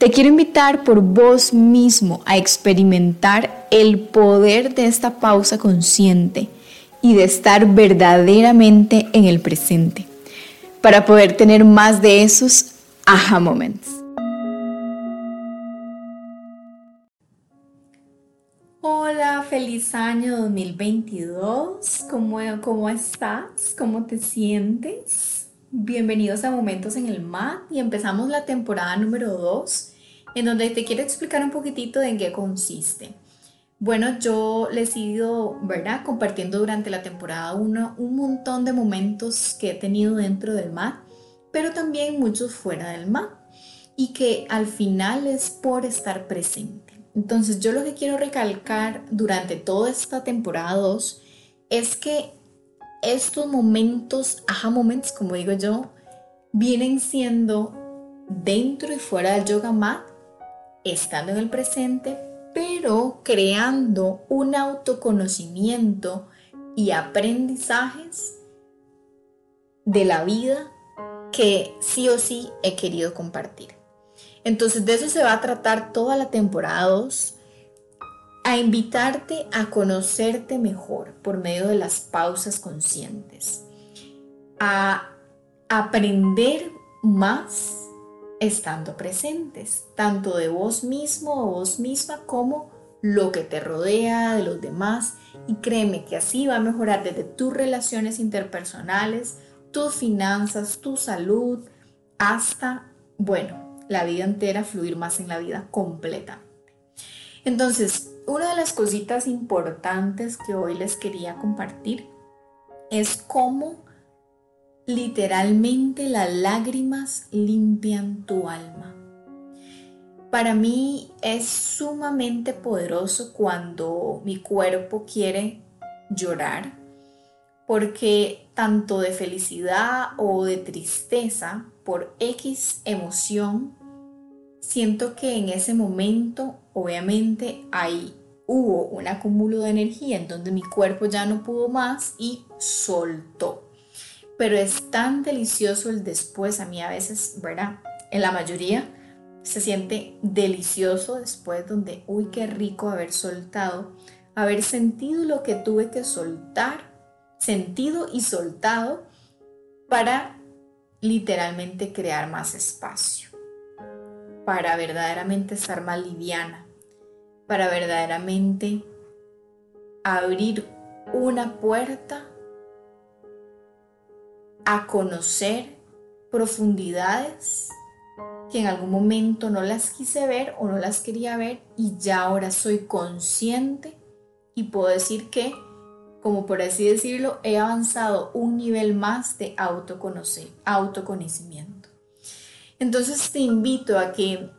Te quiero invitar por vos mismo a experimentar el poder de esta pausa consciente y de estar verdaderamente en el presente para poder tener más de esos aha moments. Hola, feliz año 2022. ¿Cómo, ¿Cómo estás? ¿Cómo te sientes? Bienvenidos a Momentos en el MAT y empezamos la temporada número 2 en donde te quiero explicar un poquitito de en qué consiste. Bueno, yo les he ido, ¿verdad? Compartiendo durante la temporada 1 un montón de momentos que he tenido dentro del MAT, pero también muchos fuera del MAT y que al final es por estar presente. Entonces yo lo que quiero recalcar durante toda esta temporada 2 es que estos momentos, aha moments, como digo yo, vienen siendo dentro y fuera del yoga mat, estando en el presente, pero creando un autoconocimiento y aprendizajes de la vida que sí o sí he querido compartir. Entonces de eso se va a tratar toda la temporada 2 a invitarte a conocerte mejor por medio de las pausas conscientes, a aprender más estando presentes, tanto de vos mismo o vos misma como lo que te rodea, de los demás, y créeme que así va a mejorar desde tus relaciones interpersonales, tus finanzas, tu salud, hasta, bueno, la vida entera, fluir más en la vida completa. Entonces, una de las cositas importantes que hoy les quería compartir es cómo literalmente las lágrimas limpian tu alma. Para mí es sumamente poderoso cuando mi cuerpo quiere llorar, porque tanto de felicidad o de tristeza por X emoción, siento que en ese momento obviamente hay hubo un acúmulo de energía en donde mi cuerpo ya no pudo más y soltó. Pero es tan delicioso el después, a mí a veces, ¿verdad? En la mayoría se siente delicioso después donde, uy, qué rico haber soltado, haber sentido lo que tuve que soltar, sentido y soltado para literalmente crear más espacio, para verdaderamente estar más liviana, para verdaderamente abrir una puerta a conocer profundidades que en algún momento no las quise ver o no las quería ver y ya ahora soy consciente y puedo decir que, como por así decirlo, he avanzado un nivel más de autoconocimiento. Entonces te invito a que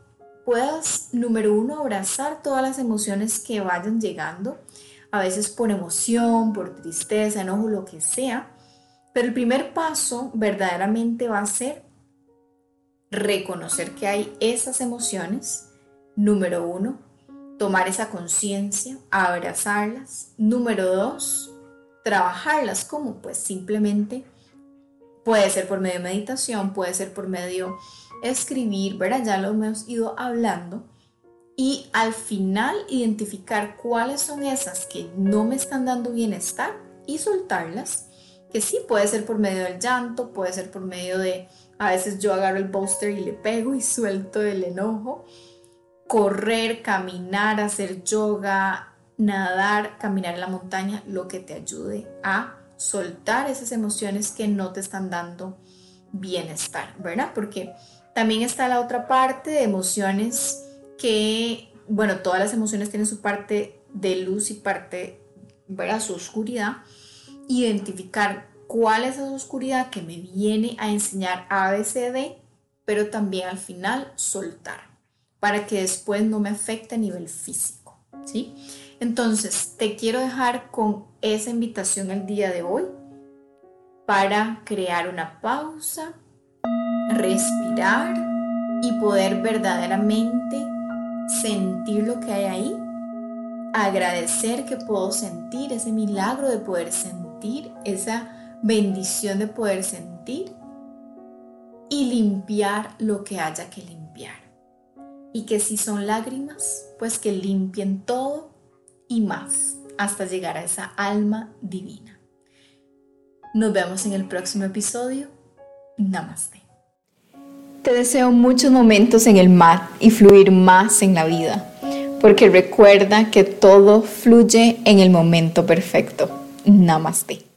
puedas, número uno, abrazar todas las emociones que vayan llegando, a veces por emoción, por tristeza, enojo, lo que sea. Pero el primer paso verdaderamente va a ser reconocer que hay esas emociones. Número uno, tomar esa conciencia, abrazarlas. Número dos, trabajarlas como pues simplemente puede ser por medio de meditación, puede ser por medio escribir, ¿verdad? Ya lo hemos ido hablando. Y al final identificar cuáles son esas que no me están dando bienestar y soltarlas. Que sí, puede ser por medio del llanto, puede ser por medio de, a veces yo agarro el poster y le pego y suelto el enojo. Correr, caminar, hacer yoga, nadar, caminar en la montaña, lo que te ayude a soltar esas emociones que no te están dando bienestar, ¿verdad? Porque también está la otra parte de emociones que, bueno, todas las emociones tienen su parte de luz y parte, ¿verdad? Su oscuridad. Identificar cuál es esa oscuridad que me viene a enseñar ABCD, pero también al final soltar. para que después no me afecte a nivel físico, ¿sí? Entonces, te quiero dejar con esa invitación el día de hoy para crear una pausa, respirar y poder verdaderamente sentir lo que hay ahí, agradecer que puedo sentir ese milagro de poder sentir, esa bendición de poder sentir y limpiar lo que haya que limpiar. Y que si son lágrimas, pues que limpien todo y más hasta llegar a esa alma divina. Nos vemos en el próximo episodio. Namaste. Te deseo muchos momentos en el mar y fluir más en la vida, porque recuerda que todo fluye en el momento perfecto. Namaste.